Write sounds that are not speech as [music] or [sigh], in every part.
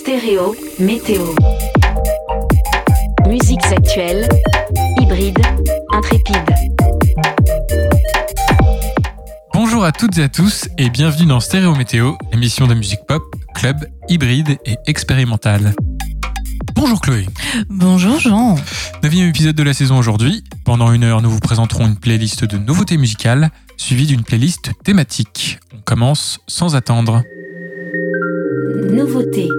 Stéréo, météo. Musiques actuelles, hybrides, intrépides. Bonjour à toutes et à tous et bienvenue dans Stéréo Météo, émission de musique pop, club, hybride et expérimentale. Bonjour Chloé. Bonjour Jean. Neuvième épisode de la saison aujourd'hui. Pendant une heure, nous vous présenterons une playlist de nouveautés musicales, suivie d'une playlist thématique. On commence sans attendre. Nouveauté.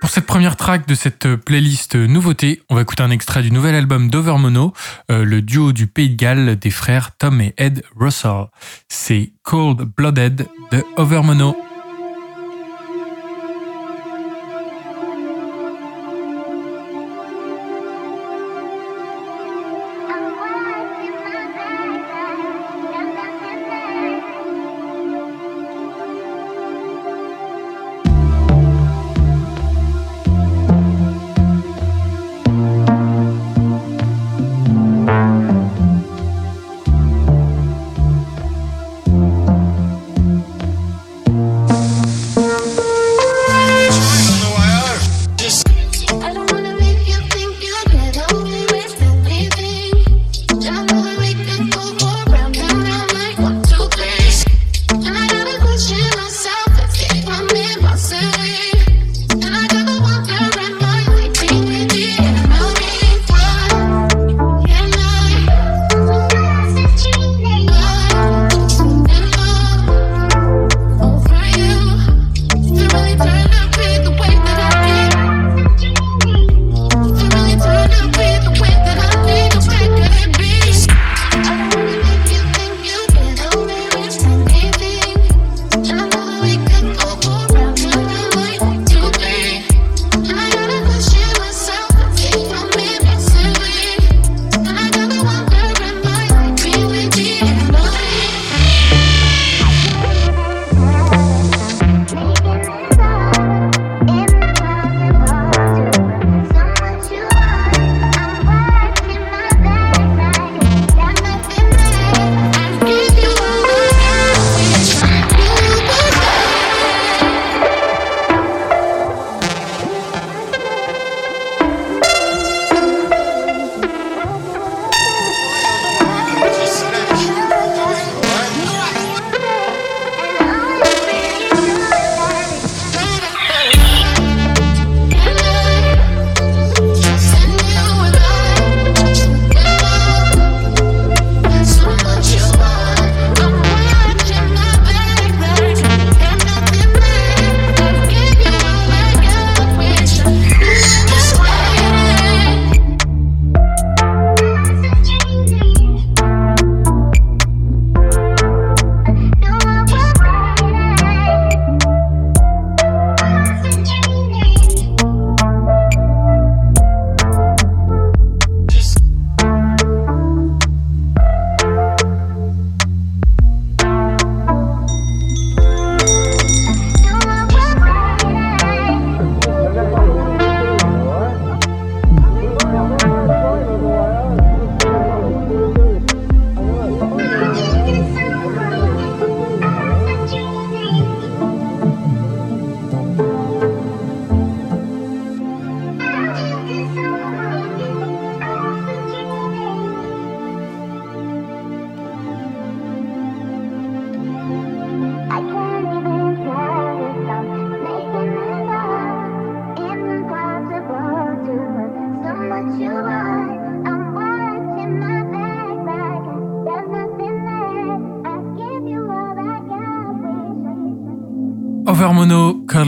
Pour cette première track de cette playlist nouveauté, on va écouter un extrait du nouvel album d'Overmono, euh, le duo du Pays de Galles des frères Tom et Ed Russell. C'est Cold Blooded de Overmono.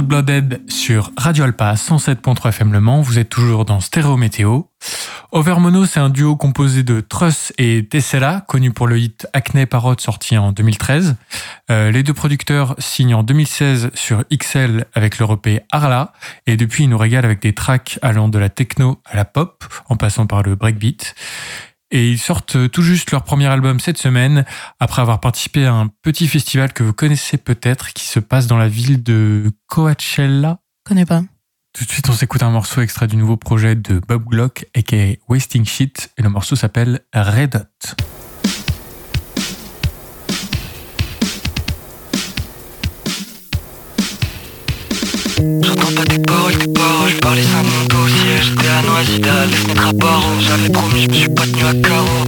Blooded sur Radio Alpa 107.3 FM Le Mans. Vous êtes toujours dans Stéréo Météo. Overmono, c'est un duo composé de Truss et Tessella, connu pour le hit Acne Parrot sorti en 2013. Euh, les deux producteurs signent en 2016 sur XL avec leur EP Arla, et depuis ils nous régalent avec des tracks allant de la techno à la pop, en passant par le breakbeat. Et ils sortent tout juste leur premier album cette semaine, après avoir participé à un petit festival que vous connaissez peut-être, qui se passe dans la ville de Coachella. Connais pas. Tout de suite, on s'écoute un morceau extrait du nouveau projet de Bob Glock, aka Wasting Shit, et le morceau s'appelle Red Hot. J'entends pas tes paroles, tes paroles, j'parlais ça mon dossier J'étais à Noisy, à l'Esnetre à Barreau J'avais promis, j'me suis pas tenu à carreau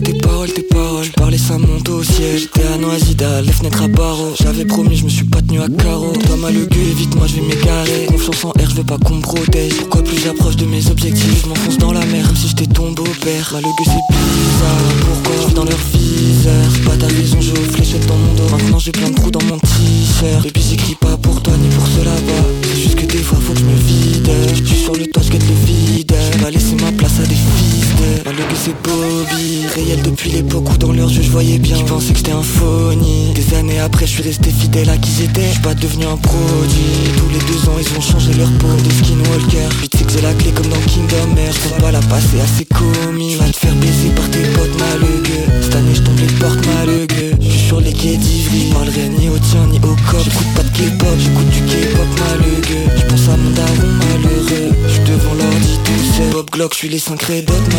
tes paroles, tes paroles. Parlais ça monte au ciel. J'étais à Noisida, les fenêtres à barreaux. J'avais promis, je me suis pas tenu à carreau. Toi mal le gueule, vite, moi je vais m'égarer. Confiance en R, je veux pas qu'on me protège. Pourquoi plus j'approche de mes objectifs, je m'enfonce dans la mer comme si j'étais ton beau-père. Mal le gueule, c'est bizarre. Pourquoi? Je dans leur viseur Pas ta raison, je fléchette dans mon dos. Maintenant j'ai plein de trous dans mon t-shirt. Et puis j'écris pas ni pour ceux là-bas. C'est juste que des fois faut que je me vide. Je suis sur le toit, je le vide. Je laisser ma place à des fils de. Mal le gueule, c'est Bobby. Réel depuis l'époque où dans leur jeu je voyais bien. Je pensais que j'étais un phony. Des années après, je suis resté fidèle à qui j'étais. Je suis pas devenu un produit. Tous les deux ans, ils ont changé leur peau. Des skinwalkers. Puis tu sais que j'ai la clé comme dans Kingdom Hearts. Je pas la passer assez commis. Va te faire baiser par tes potes malugueux. Cette année, je tombe les portes malugueux. Je suis sur les quais d'Ivry. Je parlerai ni au tien ni au cop. J'écoute pas de K-pop, j'écoute du K-pop malugueux. Je pense à mon daron malheureux. Je devant l'ordi tout seul. Bob Glock, je suis les 5 Red Hot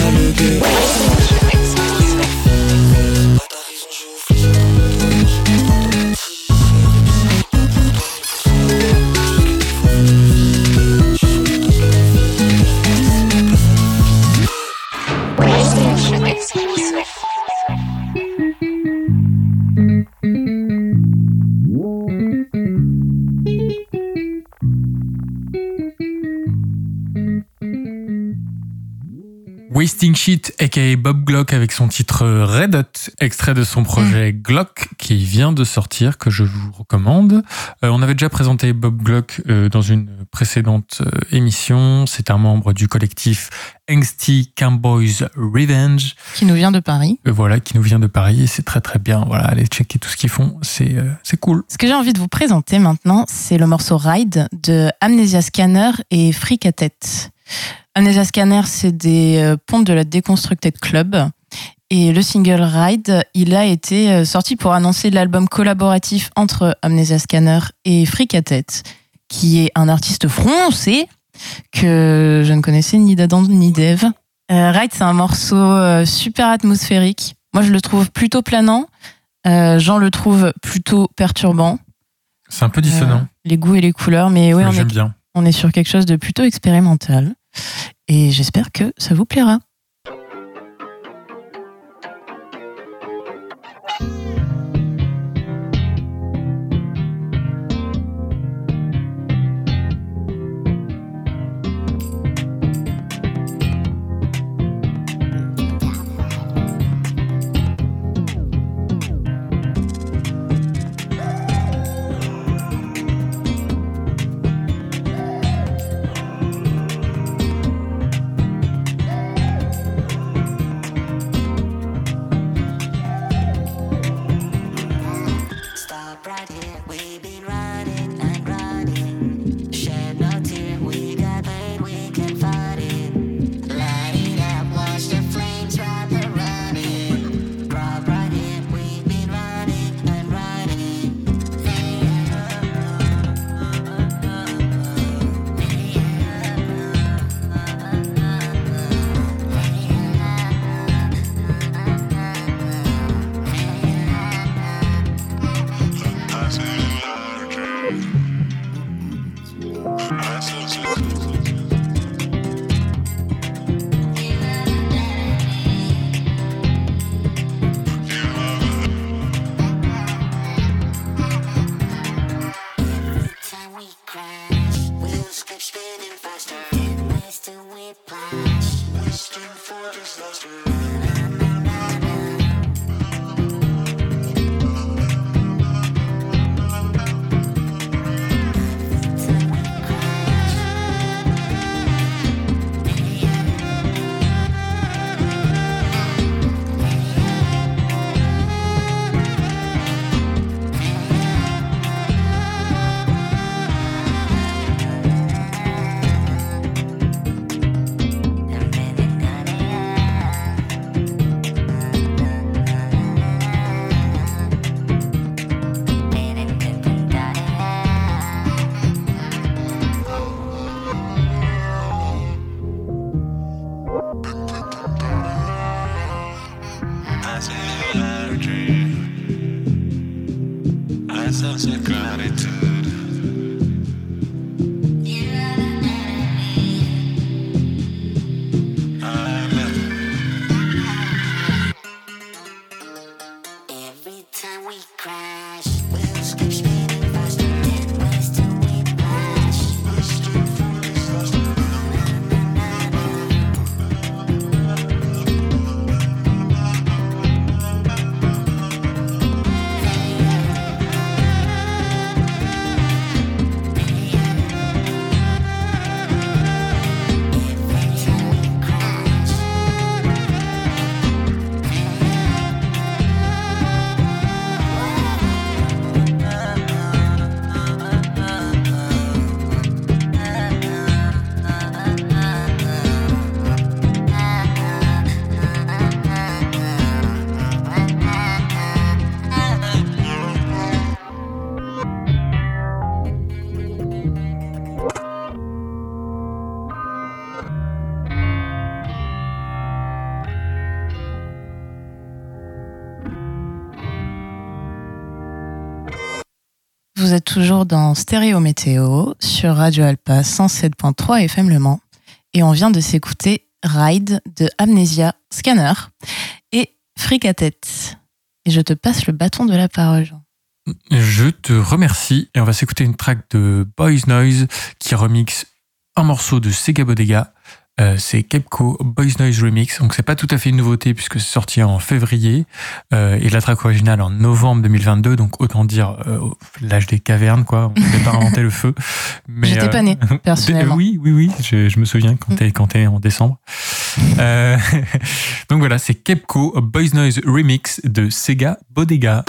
Wasting Shit, aka Bob Glock avec son titre Red Hot, extrait de son projet Glock qui vient de sortir, que je vous recommande. Euh, on avait déjà présenté Bob Glock euh, dans une précédente euh, émission. C'est un membre du collectif Angsty Cowboys Revenge. qui nous vient de Paris. Euh, voilà, qui nous vient de Paris et c'est très très bien. Voilà, allez checker tout ce qu'ils font, c'est euh, c'est cool. Ce que j'ai envie de vous présenter maintenant, c'est le morceau Ride de Amnesia Scanner et tête. Amnesia Scanner, c'est des euh, pompes de la Deconstructed Club. Et le single Ride, il a été euh, sorti pour annoncer l'album collaboratif entre Amnesia Scanner et tête, qui est un artiste français que je ne connaissais ni d'Adam ni d'Eve. Euh, Ride, c'est un morceau super atmosphérique. Moi, je le trouve plutôt planant. Euh, Jean le trouve plutôt perturbant. C'est un peu dissonant. Euh, les goûts et les couleurs, mais oui, mais on est, j'aime bien. on est sur quelque chose de plutôt expérimental. Et j'espère que ça vous plaira. Vous êtes toujours dans Stéréo Météo sur Radio Alpa 107.3 FM Le Mans. Et on vient de s'écouter Ride de Amnesia Scanner et Fric. Et je te passe le bâton de la parole. Je te remercie et on va s'écouter une track de Boys Noise qui remixe un morceau de Sega Bodega. Euh, c'est Kepco Boys Noise Remix. Donc c'est pas tout à fait une nouveauté puisque c'est sorti en février euh, et la track originale en novembre 2022. Donc autant dire euh, l'âge des cavernes quoi. On n'avait pas inventé [laughs] le feu. Mais J'étais pas née, [laughs] personnellement. oui, oui, oui. Je, je me souviens quand t'es quand t'es en décembre. [laughs] Donc voilà, c'est Kepco Boys Noise Remix de Sega Bodega.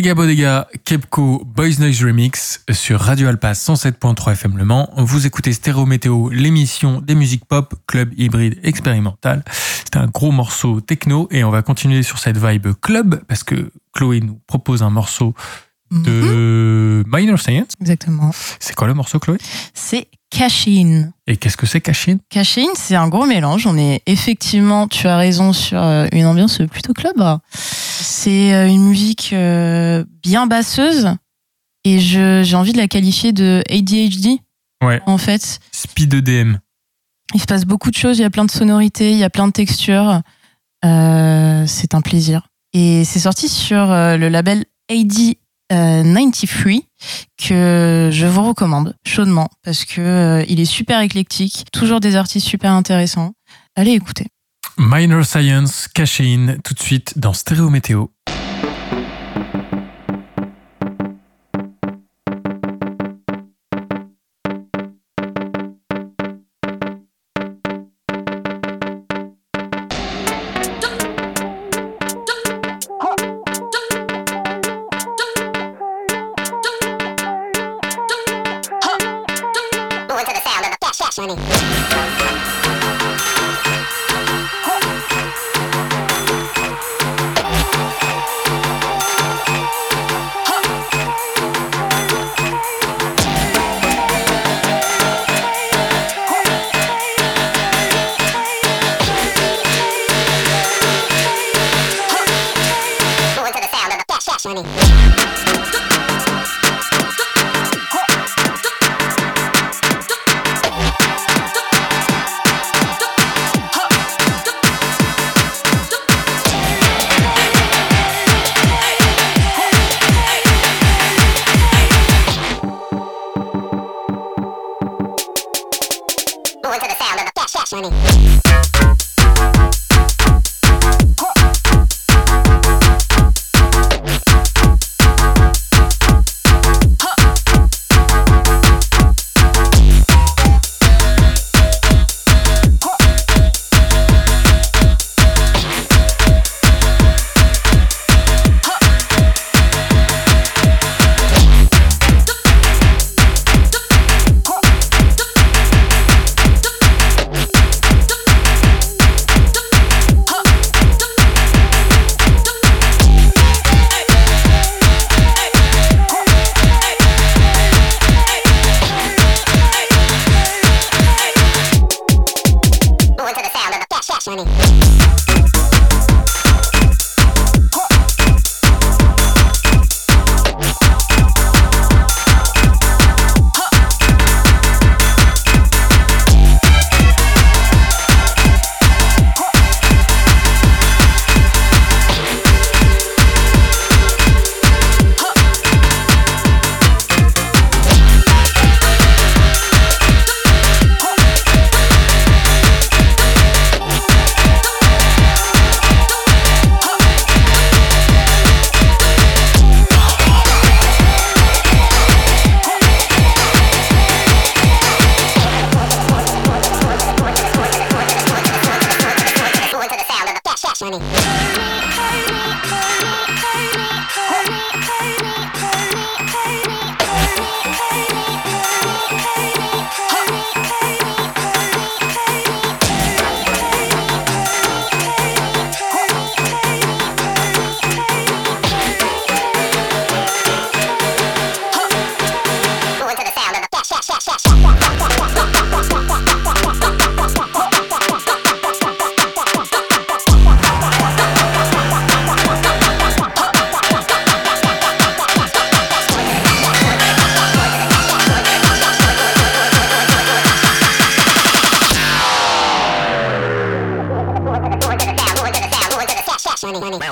Sega Bodega, Kepco, Boys Noise Remix sur Radio Alpa 107.3 FM Le Mans. Vous écoutez Stéréo Météo, l'émission des musiques pop, club hybride expérimental. C'est un gros morceau techno et on va continuer sur cette vibe club parce que Chloé nous propose un morceau Mhm. de Minor Science. Exactement. C'est quoi le morceau, Chloé? C'est Cashin. Et qu'est-ce que c'est, Cashin? Cashin, c'est un gros mélange. On est effectivement, tu as raison, sur euh, une ambiance plutôt club. C'est euh, une musique euh, bien basseuse et je- j'ai envie de la qualifier de ADHD Ouais. en fait. Speed EDM. Il se passe beaucoup de choses, il y a plein de sonorités, il y a plein de textures. Euh, c'est un plaisir. Et c'est sorti sur euh, le label AD euh, 93 que je vous recommande chaudement parce que il est super éclectique, toujours des artistes super intéressants. Allez écouter. Minor Science, Cashin, tout de suite dans Stéréo Météo.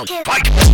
Huh.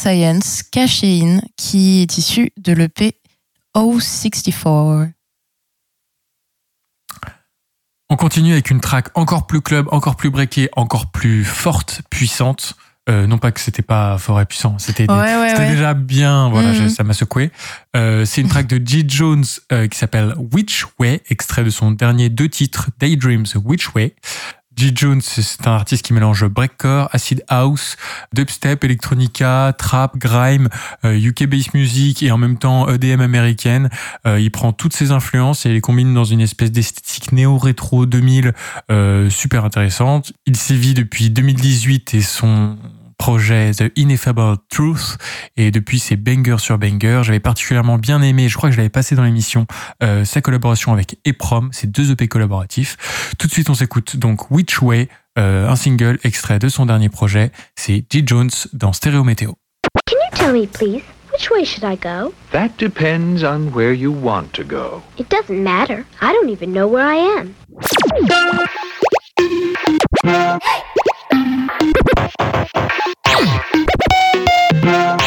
Science, Cashine, qui est issu de l'EP O64. On continue avec une track encore plus club, encore plus breakée, encore plus forte, puissante. Euh, non pas que c'était pas fort et puissant, c'était des- Ouais, ouais, c'était ouais. déjà bien. Voilà, Mhm. j'ai- ça m'a secoué. Euh, c'est une track de G. Jones euh, qui s'appelle Which Way, extrait de son dernier deux titres, Daydreams Which Way. G. Jones, c'est un artiste qui mélange breakcore, acid house, dubstep, electronica, trap, grime, euh, UK bass music et en même temps EDM américaine. Euh, il prend toutes ces influences et les combine dans une espèce d'esthétique néo-rétro 2000 euh, super intéressante. Il sévit depuis 2018 et son projet The Ineffable Truth et depuis c'est banger sur banger. J'avais particulièrement bien aimé, je crois que je l'avais passé dans l'émission, euh, sa collaboration avec Eprom, ces deux EP collaboratifs. Tout de suite on s'écoute donc Which Way, euh, un single extrait de son dernier projet, c'est G. Jones dans Stéréo Météo. Can you tell me, please, which way should I go? That depends on where you want to go. It doesn't matter. I don't even know where I am. Thank you.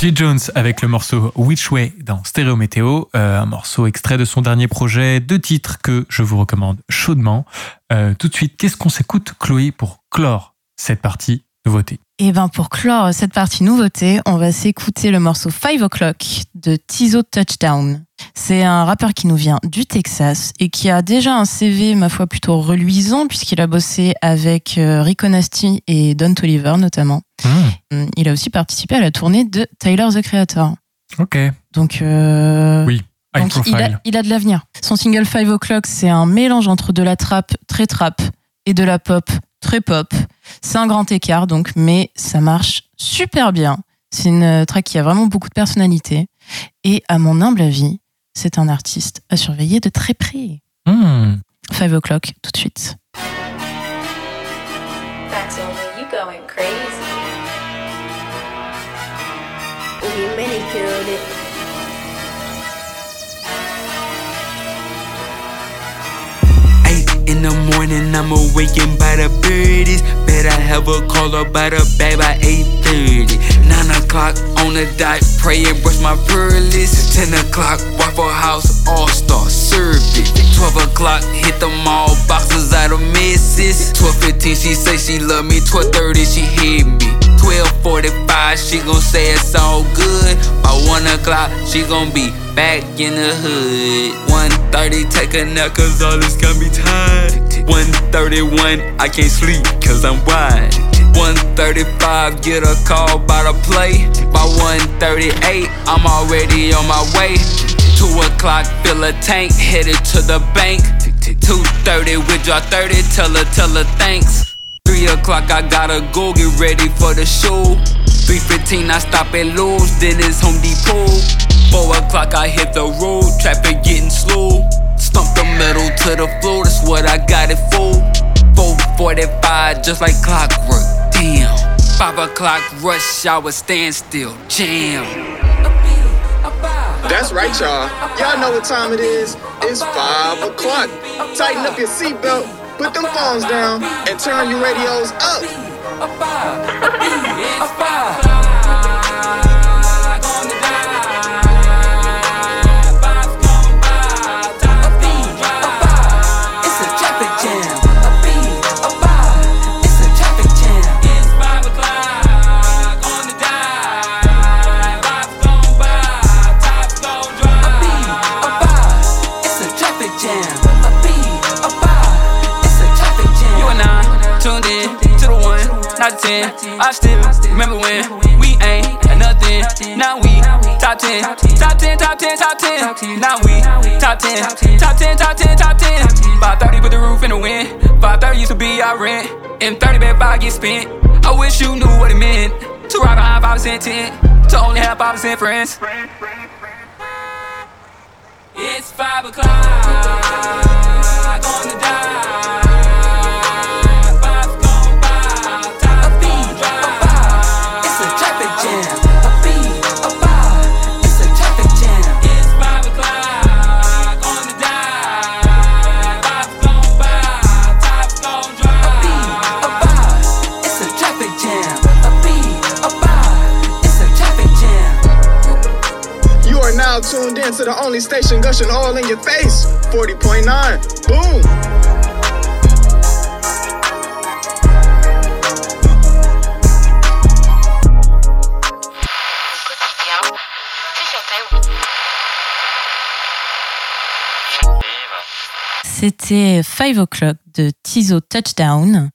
G. Jones avec le morceau Which Way dans Stéréo Météo, euh, un morceau extrait de son dernier projet, deux titres que je vous recommande chaudement. Euh, tout de suite, qu'est-ce qu'on s'écoute, Chloé, pour clore cette partie nouveauté? Et ben pour clore cette partie nouveauté, on va s'écouter le morceau 5 O'Clock de Tizo Touchdown. C'est un rappeur qui nous vient du Texas et qui a déjà un CV, ma foi, plutôt reluisant puisqu'il a bossé avec euh, Rico Nasty et Don Toliver notamment. Hmm, Il a aussi participé à la tournée de Tyler the Creator. Ok. Donc, euh, Oui, donc il, a, il a de l'avenir. Son single 5 O'Clock, c'est un mélange entre de la trap très trap et de la pop très pop. C'est un grand écart, donc, mais ça marche super bien. C'est une track qui a vraiment beaucoup de personnalité. Et à mon humble avis, c'est un artiste à surveiller de très près. Hmm. Five o'clock, tout de suite. I have a call about a bag by 8:30. 9 o'clock on the dot, pray and brush my pearlies. 10 o'clock, Waffle House All Star service. 12 o'clock, hit the mall, boxes out of misses. 12:15, she say she love me. 12:30, she hit me. 12:45, she gon' say it's all good. By 1 o'clock, she gon' be back in the hood. 1:30, take a nap, cause all this got me tired. 1:31, I can't sleep, cause I'm wide. 135, get a call by the play. By 138, I'm already on my way. 2 o'clock, fill a tank, headed to the bank. 2:30, withdraw 30, tell her, tell her thanks. 3 o'clock, I gotta go get ready for the show. 3.15, I stop at Lowe's, then it's Home Depot. 4 o'clock, I hit the road, traffic getting slow. Stump the metal to the floor, that's what I got it for. 4.45, just like clockwork, damn. 5 o'clock, rush hour, standstill, jam. That's right, y'all. Y'all know what time it is. It's 5 o'clock. Tighten up your seatbelt, put them phones down, and turn your radios up. 10. I still remember when we ain't nothing. Now we top 10. Top 10, top 10, top 10. Now we top 10. Top 10, top 10, top 10. 530 with the roof in the wind. 530 used to be our rent. And 30 bad five get spent. I wish you knew what it meant. To ride a high 5% tent. To only have 5% friends. It's 5 o'clock on the dot. It's a traffic jam. It's 5 o'clock on the by, drop. A beat, a. It's a traffic jam. It's a traffic jam. You are now tuned in to the only station gushing all in your face. 40.9. Boom. C'était Five O'Clock de Tizo Touchdown.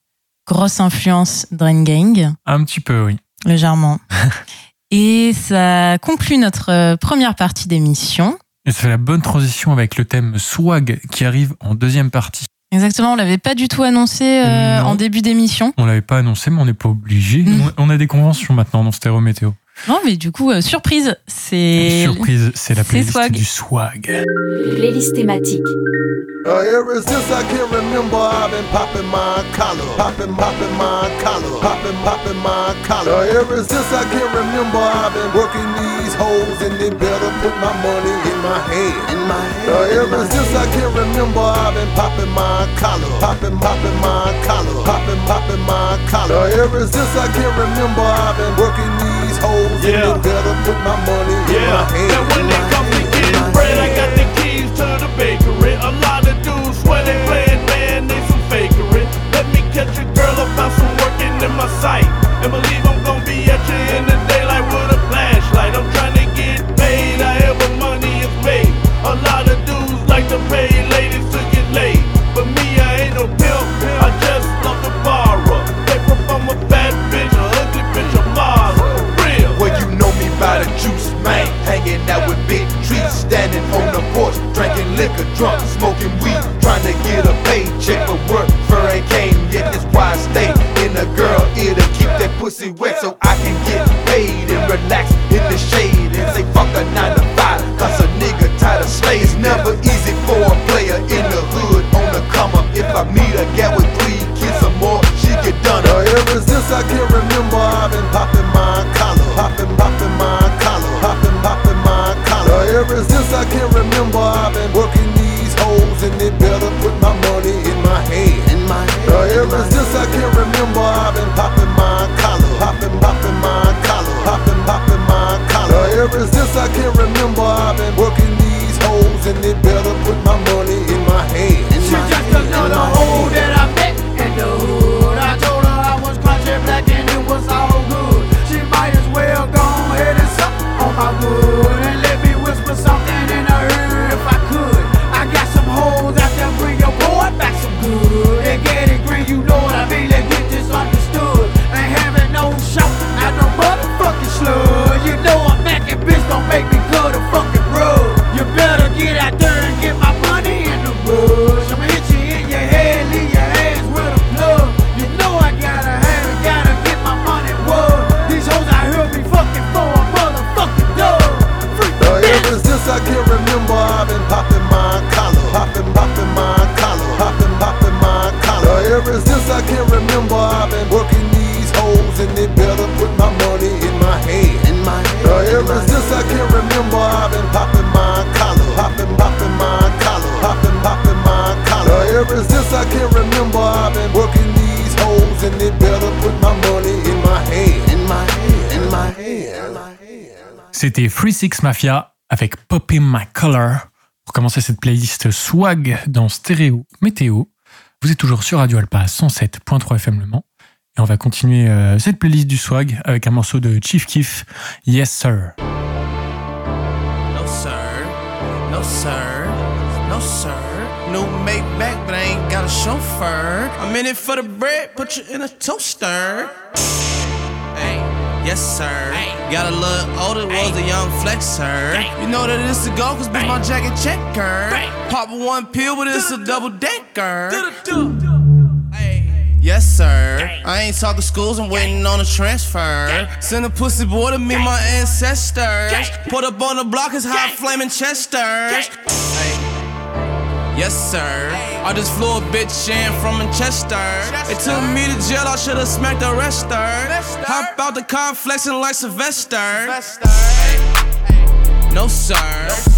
Grosse influence Drain Gang, Un petit peu, oui. légèrement. [laughs] Et ça conclut notre euh, première partie d'émission. Et ça fait la bonne transition avec le thème swag qui arrive en deuxième partie. Exactement, on l'avait pas du tout annoncé euh, en début d'émission. On l'avait pas annoncé, mais on n'est pas obligé. Mm. On a des conventions maintenant dans Stéréo Météo. Non, mais du coup, euh, surprise, c'est Surprise, c'est la playlist swag. du swag. Playlist thématique. Ever since I can remember, I've been popping my collar, popping, popping my collar, popping, popping my collar. Ever since I can remember, I've been working these hoes, and they better put my money in my hand, in my hand. Ever since I can remember, I've been popping my collar, popping, popping my collar, popping, popping my collar. Ever since I can remember, I've been working these hoes, Yeah. and they better put my money in my Yeah, hand. and when it comes to getting bread, I got the keys to the bakery. A lot of dudes swear they playing, man, they some fakery. Let me catch a girl about some working in my sight. And believe I'm gonna be at you in the daylight since I can remember, I've been working these hoes, and they better put my money in my hand. In my hand. Uh, ever since I can remember, I've been popping my collar, popping, popping my collar, popping, popping my collar. Uh, ever since I can remember, I've been working these hoes, and they better put my money in my hand. In my hand. In my hand. In my hand. C'était Free Six Mafia avec Poppin' My Color pour commencer cette playlist swag dans stéréo météo. Vous êtes toujours sur Radio Alpa 107.3 FM Le Mans et on va continuer euh, cette playlist du swag avec un morceau de Chief Keef, Yes Sir. No sir, no sir, no sir. New Maybach, but I ain't got a chauffeur. I'm in it for the bread, put you in a toaster. Yes sir. Got a little older, was a young flexer. You know that it's a go, cause bitch, my jacket checker. Pop one pill, but it's a double decker. Yes, sir. I ain't talking schools, I'm waiting on a transfer. Send a pussy boy to meet my ancestors. Put up on the block is hot flaming chesters. Yes, sir. I just flew a bitch in from Manchester. They took me to jail, I should've smacked the rester. Hop out the car flexing like Sylvester. No sir,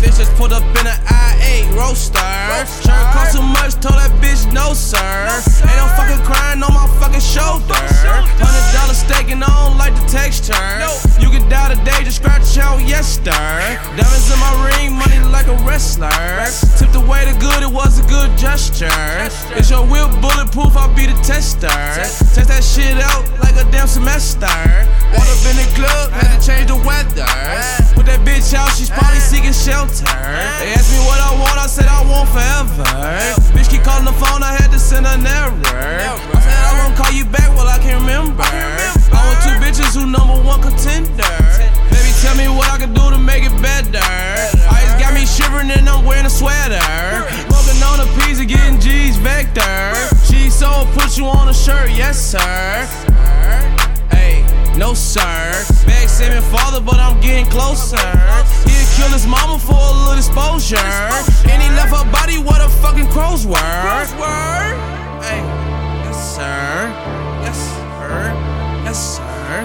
bitch just put up in an I8 roaster. Shirt cost too much, told that bitch no sir. Ain't no fucking crying on my fucking shoulder. Hundred dollar steak and I don't like the texture. You can die today, just scratch out yes sir. Diamonds in my ring, money like a wrestler. Tipped away the good, it was a good gesture. Is your whip bulletproof? I'll be the tester. Test that shit out like a damn semester. Walked up in the club, had to change the weather. Bitch out, she's probably seeking shelter. They asked me what I want, I said I want forever. Bitch keep calling the phone, I had to send an error. I said I won't call you back, well I can't remember. I want two bitches who number one contender. Baby, tell me what I can do to make it better. Ice got me shivering and I'm wearing a sweater. Smoking on a pizza, getting G's vector. She so put you on a shirt, yes sir. No sir. Bag saving father, but I'm getting closer. He'll kill his mama for a little exposure. And he left her body where the fucking crows were. Hey, yes sir. Yes sir. Yes sir.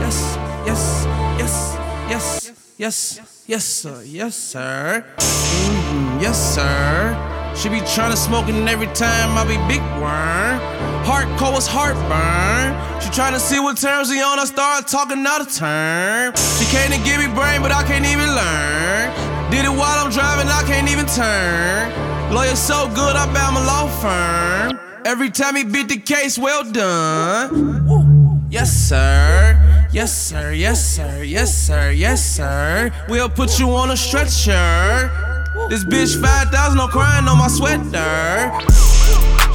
Yes, yes, yes, yes, yes, yes sir. Yes sir. Mhm, Yes sir. She be tryna smoke and every time I be big worm. Hardcore was heartburn. She tryna see what terms we on. I start talking out of turn. She came to give me brain, but I can't even learn. Did it while I'm driving, I can't even turn. Lawyer so good, I bound my law firm. Every time he beat the case, well done. Yes, sir. Yes, sir. Yes, sir. Yes, sir. Yes, sir. We'll put you on a stretcher. This bitch 5,000, no crying on my sweater.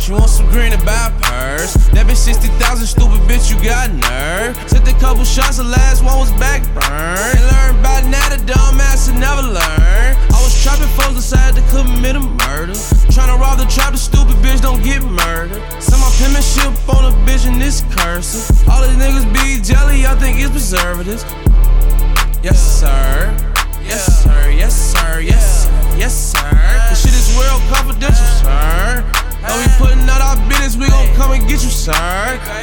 She wants some green and buy a purse. That bitch 60,000, stupid bitch, you got nerve. Took a couple shots, the last one was back burn. And learned by now, the dumb ass never learn. I was trapping folks, decided to commit a murder. Tryna rob the trap, the stupid bitch don't get murdered. Send my penmanship on a bitch in this cursive. All these niggas be jelly, I think it's preservatives. Yes, sir. Yes, sir. Yes, sir. Yes, sir. Yes, sir. Putting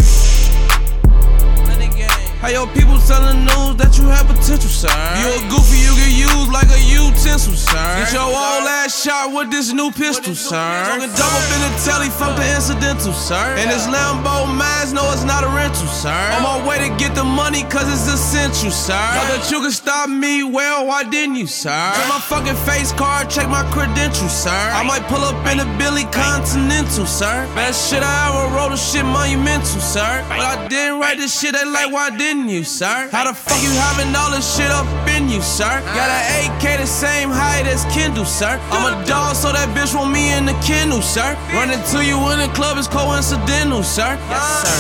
How your people selling news that you have potential, sir? You a goofy, you get used like a utensil, sir. Get your old ass shot with this new pistol, sir. Talking double up in the telly, fuck the incidental, sir. And this Lambo mask, no, it's not a rental, sir. On my way to get the money, cause it's essential, sir. Thought that you could stop me, well, why didn't you, sir? Check my fucking face card, check my credentials, sir. I might pull up in a Billy Continental, sir. Best shit I ever wrote, a shit monumental, sir. But I didn't write this shit, they like, why didn't you, sir? How the fuck you having all this shit up in you, sir? Got an AK the same height as Kendall, sir. I'm a dog, so that bitch want me in the kennel, sir. Running to you in the club is coincidental, sir. Yes, sir.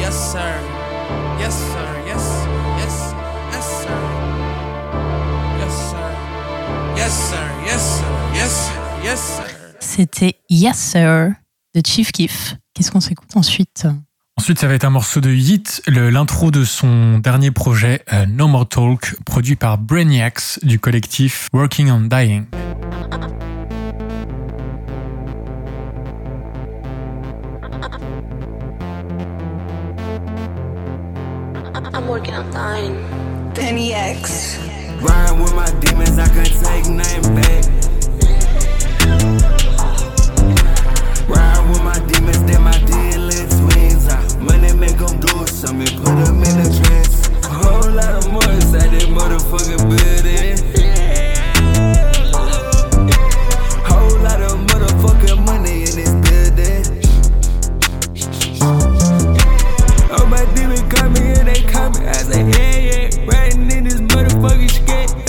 Yes, sir. Yes, sir. Yes, yes, yes, sir. Yes, sir. Yes, sir. Yes, sir. Yes, sir. Yes, sir. C'était Yes Sir de Chief Keef. Qu'est-ce qu'on s'écoute ensuite? Ensuite, ça va être un morceau de Yeet, le- l'intro de son dernier projet, euh, No More Talk, produit par Brainiacs du collectif Working on Dying. I'm working on dying. Penny X. Ride with my demons, I can take nothing back. Make them do something, put them in a trance. Whole lot of money inside that motherfucking building. Whole lot of motherfucking money in this building. Oh, my they. I say, yeah, yeah. Riding in this motherfucking skate.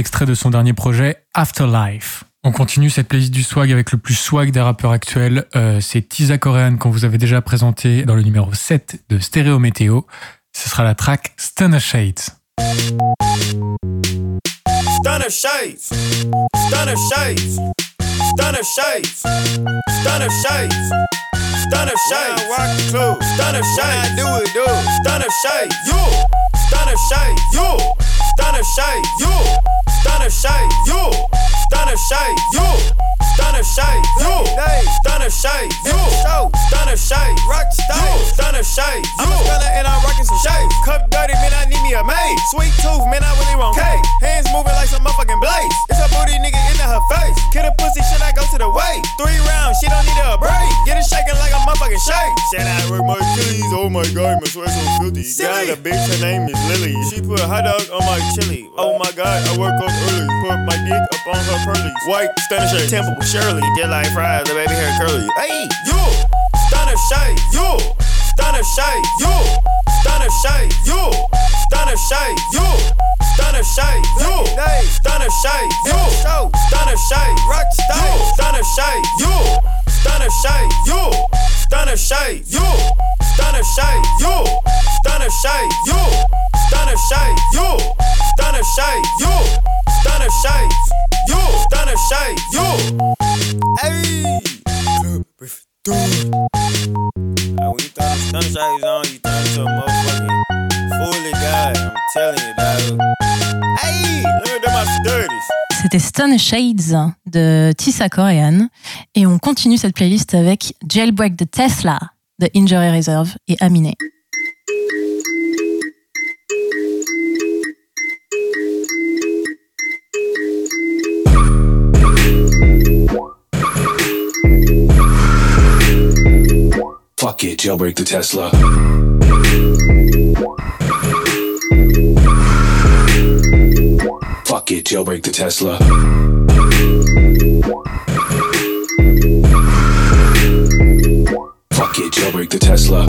Extrait de son dernier projet Afterlife. On continue cette playlist du swag avec le plus swag des rappeurs actuels. Euh, c'est Tisa Korean qu'on vous avait déjà présenté dans le numéro 7 de Stéréo Météo. Ce sera la track Stunner Shades. Stunner shades, stunner shades, stunner shades, stunner shades, stunner shades. Rock the club, stunner shades. do it, do it. Stunner shades, you. Stunner shades, you. Stunner shades, you. Stunner shades, you. Stunner shades, you. Stunner shades, you. Stunner shades, you. Stunner shades, rock stage. Stunner shades, you. I'm a stunner and I'm rocking some shades. Cup dirty, man, I need me a maid. Sweet tooth, man, I really want cake. Hands moving like some motherfucking blades. It's a booty nigga into her face. Kid a pussy, shit, I go to the way. Three rounds, she don't need a break. Get it shaking like a motherfucking shake. Shout out with my Achilles, oh my god, my sweat so filthy. Got a bitch, her name is Lily. She put hot dog on my chili. Oh my god, I work up early. Put my dick up on her pearly. White, stunner shade, temple, Shirley. Just like fries, the baby hair curly. Hey, you, stunner shade, you, stunner shade, you, stunner shade, you, stunner shade, you, stunner shade, you, stunner shade, you, stunner shade, rock stage, stunner shade, you, stunner shade, you, stunner shade, you, stunner shade, you, stunner shade, you, stunner shade, you, stunner shade, you, stunner shade, you, stunner shade, you. Hey, dude. When you throw stunner shades on, you turn into a motherfucking fully guy. I'm telling you, dog. C'était Stone Shades de Tissa Korean. Et on continue cette playlist avec Jailbreak the Tesla de Injury Reserve et Aminé. Fuck it, jailbreak the Tesla. Fuck it, jailbreak the Tesla. Fuck it, jailbreak the Tesla.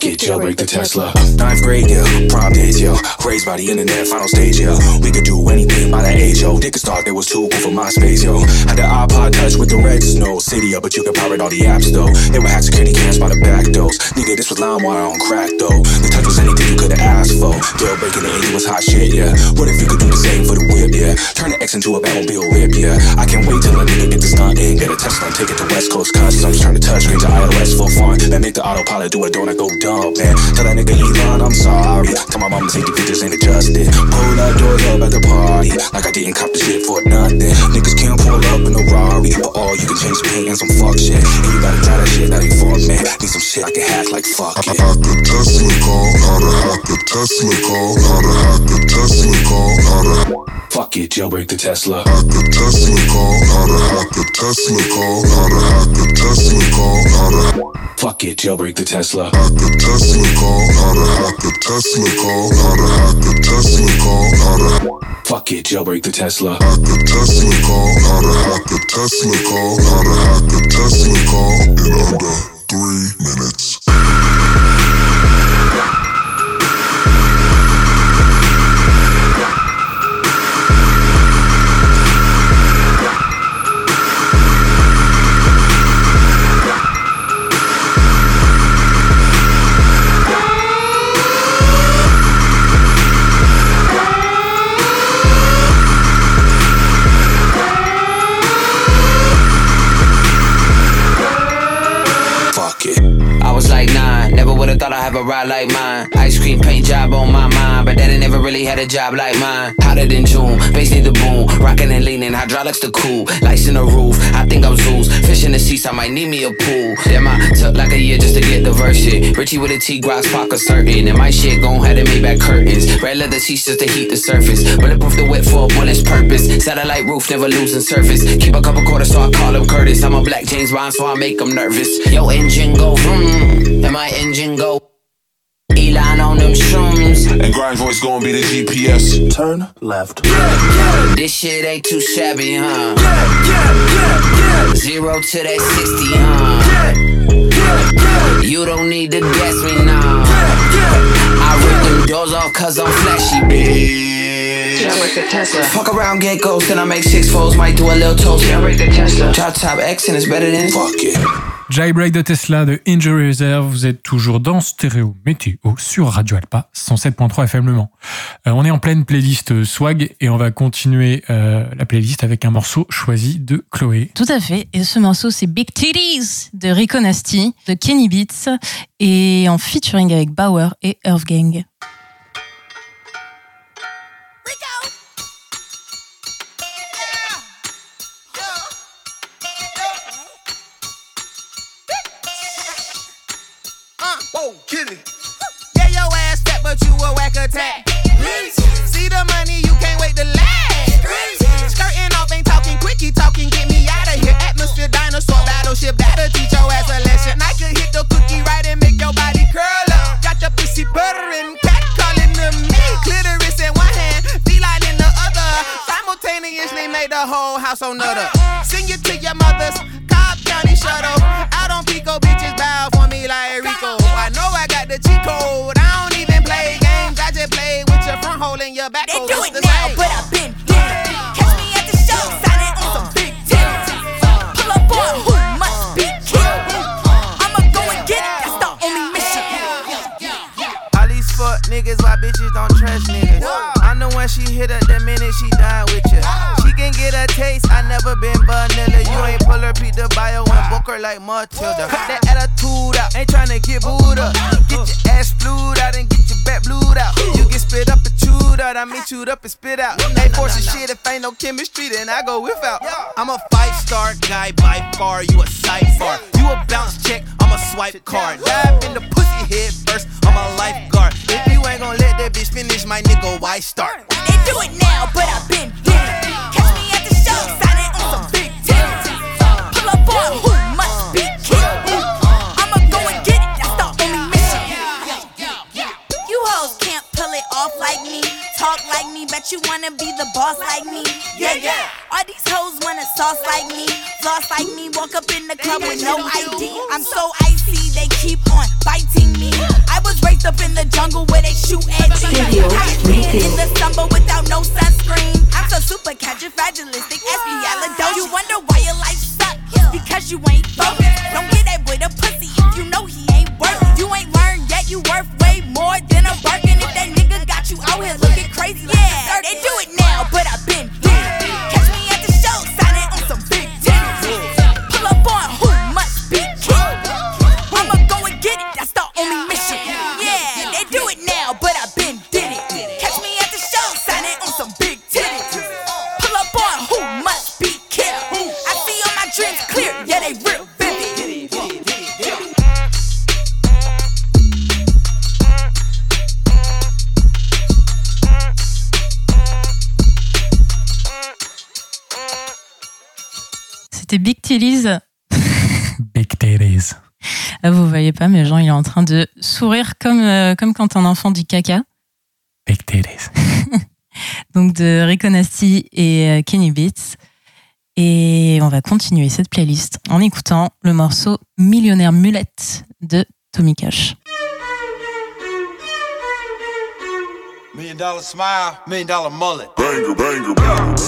Fuck it, jailbreak the Tesla. Ninth grade, yeah, prom days, yo. Raised by the internet, final stage, yo. We could do anything by that age, yo. Dick start, there was too cool for MySpace, yo. Had the iPod touch with the red snow. City up, but you could pirate all the apps, though. They would hack security cams by the back doors. Nigga, this was LimeWire on crack, though. The touch was anything you could have asked for. Jailbreaking the angel was hot shit, yeah. What if you could do the same for the whip, yeah? Turn the X into a Batmobile whip, yeah. I can't wait till a nigga get the stunt in. Get a Tesla and take it to West Coast Customs. Turn the touchscreen to iOS for fun. Then make the autopilot do don't I go dumb, man. Tell that nigga Elon I'm sorry. Tell my mama take the pictures ain't adjusted. Pull that doors up at the party. Like I didn't cop the shit for nothing. Niggas can't pull up in a Rari. But all you can change the paint and some fuck shit. And you gotta try that shit, that ain't for me. Need some shit I can hack like fuck it. Hack a Tesla call, how to hack a Tesla call, how to hack a Tesla call, how to Fuck it, jailbreak the Tesla. hack a Tesla call, how to hack a Tesla call, how to hack a Tesla call, how to Fuck it, jailbreak the Tesla. hack a Tesla call, how to hack a Tesla call, how to hack a Tesla call, how to Fuck it, jailbreak the Tesla. hack a Tesla call, how to hack a Tesla call, how to hack a Tesla call in under three minutes. Have a ride like mine. Ice cream paint job on my mind, but daddy never really had a job like mine. Hotter than June, bass need the boom, rocking and leaning, hydraulics the cool, lights in the roof. I think I'm Zeus, fish in the seats, I might need me a pool. Damn, I took like a year just to get the verse shit. Richie with a T, Grox, pocket certain, and my shit gon' have to make back curtains. Red leather seats just to heat the surface, bulletproof the wet for a bullet's purpose. Satellite roof, never losing surface. Keep a couple quarters, so I call him Curtis. I'm a black James Bond, so I make him nervous. Yo, engine go vroom, and my engine go. Elon on them shrooms. And grind voice gonna be the GPS. Turn left. This shit ain't too shabby, huh? Zero to that 60, huh? You don't need to guess me now. I rip them doors off cause I'm flashy, bitch. Jailbreak the Tesla. Fuck around, get ghost, then I make six folds, might do a little toast. Jailbreak the Tesla. Drop top X and it's better than fuck it. Jailbreak de Tesla de Injury Reserve, vous êtes toujours dans Stéréo Météo sur Radio Alpa 107.3 FM Le Mans. Euh, on est en pleine playlist swag et on va continuer euh, la playlist avec un morceau choisi de Chloé. Tout à fait. Et ce morceau, c'est Big Titties de Rico Nasty, de Kenny Beats, et en featuring avec Bauer et Earth Gang. Whoa, get. Yeah, your ass fat, but you a whack attack. Front hole and your back They do it the now, same. but I've been getting it. Catch me at the show, signing on some big titties. Pull up on who must be killed. I'ma go and get it, that's the only mission. All these fuck niggas, why bitches don't trust niggas? I know when she hit her, the minute she done with you. She can get a taste, I never been vanilla. You ain't pull her, beat the bio and book her like Matilda. Cut that attitude out, ain't tryna get booed up. Get your ass flued out and get your back blued out. You get spit up and chewed out, I mean chewed up and spit out. Ain't forcing shit if ain't no chemistry, then I go without. I'm a five star guy by far, you a cipher. You a bounce check, I'm a swipe card. Dive in the pussy head first, I'm a lifeguard. If you ain't gon' let that bitch finish, my nigga, why start? They do it now, but I've been getting it. Catch me at the show, signing on some big titties. Pull up on Talk like me, bet you wanna be the boss like me. Yeah, yeah. All these hoes wanna sauce like me. Floss like me, walk up in the club with no ID. I'm so icy, they keep on biting me. I was raised up in the jungle where they shoot at me. I in the summer without no sunscreen. I'm so super catchy, fragilistic, espialidocious. You wonder why your life suck? Because you ain't focused. Don't get that boy the pussy if you know he ain't worth. it. You ain't learned yet, you worth way more than a Birkin. Yeah, they do it voyez pas, mais Jean, il est en train de sourire comme, euh, comme quand un enfant dit caca. [laughs] Donc de Rico Nasty et euh, Kenny Beats. Et on va continuer cette playlist en écoutant le morceau Millionnaire Mulette de Tommy Cash. Million dollar smile, million dollar mullet. Banger, banger, banger.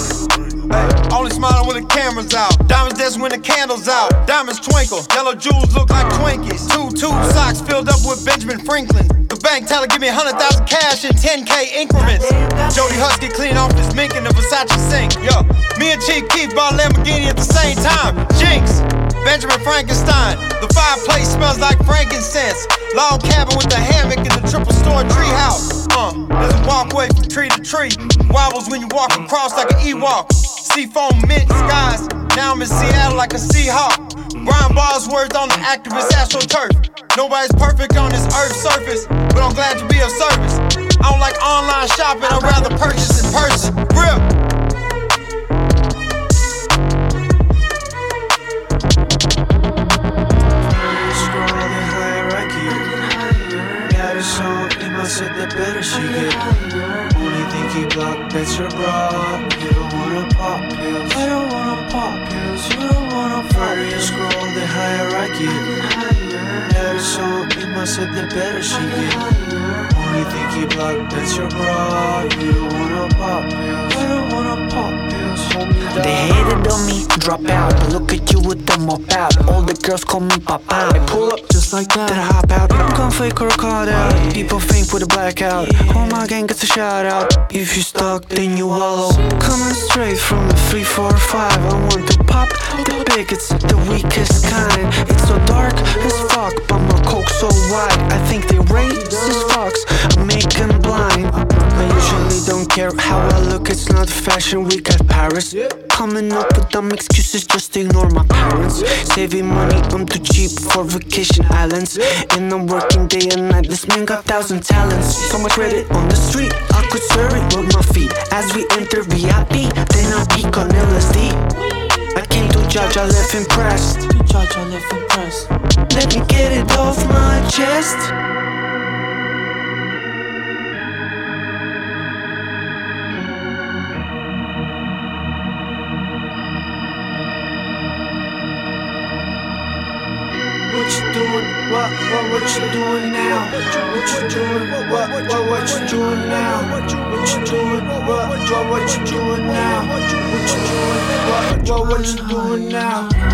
Hey, only smiling when the camera's out. Diamonds dancing when the candle's out. Diamonds twinkle. Yellow jewels look like Twinkies. Two tube socks filled up with Benjamin Franklin. The bank teller give me a hundred thousand cash in 10k increments. Jody Husky clean off his mink in the Versace sink. Yo, me and Chief Keef bought Lamborghini at the same time. Jinx. Benjamin Frankenstein. The fireplace smells like frankincense. Log cabin with the hammock in the triple store treehouse. Uh, there's a walkway from tree to tree. Wobbles when you walk across like an Ewok. Seafoam mint skies. Now I'm in Seattle like a Seahawk. Brian Bosworth on the activist astroturf. Nobody's perfect on this earth's surface, but I'm glad to be of service. I don't like online shopping, I'd rather purchase in person. Real. My set that better she get. Only think he blocked, that's your bra. You don't wanna pop pills. I don't wanna pop pills. You don't wanna pop pills. Scroll the hierarchy. I said, the better she get. He blocked, that's your bra. You don't wanna pop pills. You don't wanna pop pills. Hold me down. They hated on me, drop out. But look at you with them mop out. All the girls call me papa. I pull up just like that. Then I hop out. I'm gon' fake or a card out. People faint with a blackout. All my gang gets a shout out. If you stuck, then you hollow. Coming straight from the 345. I want to pop the biggest, the weakest kind. It's so dark as fuck, but my coke so wide. I think they racist fucks. Make blind. I usually don't care how I look. It's not fashion week at Paris. Coming up with dumb excuses, just ignore my parents. Saving money, I'm too cheap for vacation islands. And I'm working day and night. This man got thousand talents. So much credit on the street. I could serve it with my feet. As we enter VIP, then I peek on LSD. I came to judge, left impressed. Judge, I left impressed. Let me get it off my chest. What, you doing now? What you doing? What, what, what, what you doing now? What you doing? What, what, what you doing now? What you doing? What, what, what you doing now?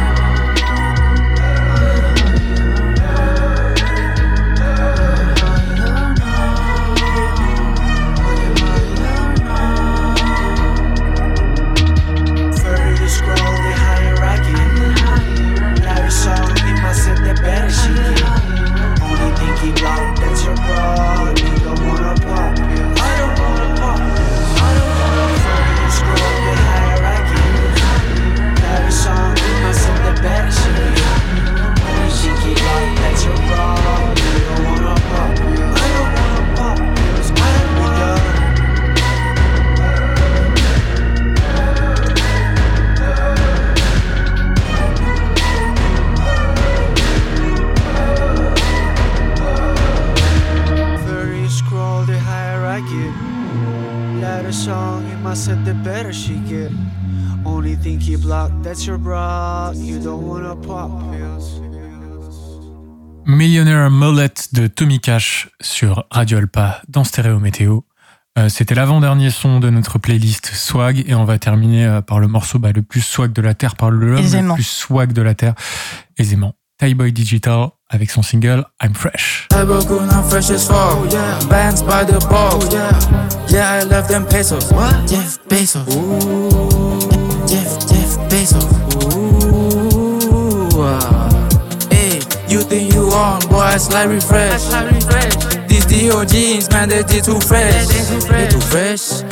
Only thing he blocked, that's your bra. You don't wanna pop pills. Millionaire Mullet de Tommy Cash sur Radio Alpa dans Stéréo Météo. Euh, C'était l'avant-dernier son de notre playlist Swag et on va terminer euh, par le morceau bah, le plus swag de la Terre, par le Aisément. plus swag de la Terre, aisément. Thai Boy Digital avec son single I'm Fresh. I broke on, I'm fresh as fuck. Bands by the box. yeah. I love them pesos. What? Bezos. Ooh. Jeff, Jeff Bezos. Ooh. ah. Hey, you think you on, boy, it's like refresh. These DO jeans, man, they they too fresh. They too fresh.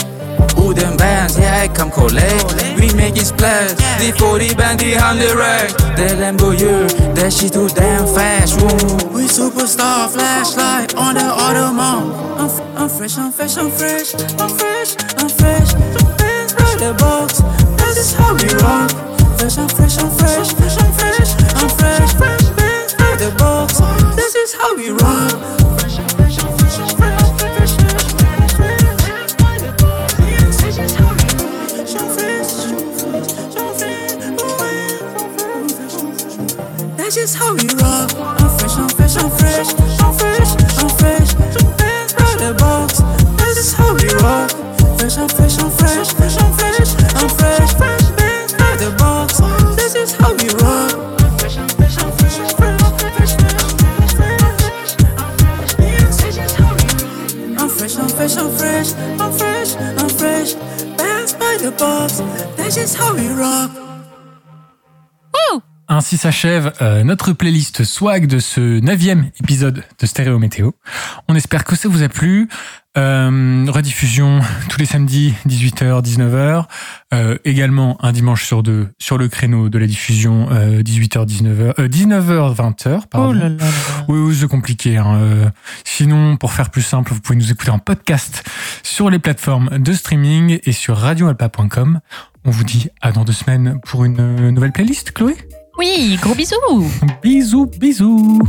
Ooh, them bands, yeah, I come collect. We make it splash. The 40 band, the 100 rack. That Lambo, yeah, that shit too damn fast. Ooh. We superstar, flashlight on the Audemars. I'm, f- I'm fresh, I'm fresh, I'm fresh. I'm fresh, I'm fresh. Bands by the box. This is how we rock. Fresh, I'm fresh, I'm fresh. I'm fresh, I'm fresh. Bands by the box. This is how we rock. Fresh, I'm bobs. That's just how we rock. Ainsi s'achève euh, notre playlist swag de ce neuvième épisode de Stéréo Météo. On espère que ça vous a plu. Euh, rediffusion [laughs] tous les samedis 18h 19h. Euh, également un dimanche sur deux sur le créneau de la diffusion 18h 19h 19h 20h pardon. Oh là là là. Oui, oui, c'est compliqué. hein. Euh, sinon, pour faire plus simple, vous pouvez nous écouter en podcast sur les plateformes de streaming et sur radioalpa.com. On vous dit à dans deux semaines pour une nouvelle playlist, Chloé? Oui, gros bisous. bisous, bisous.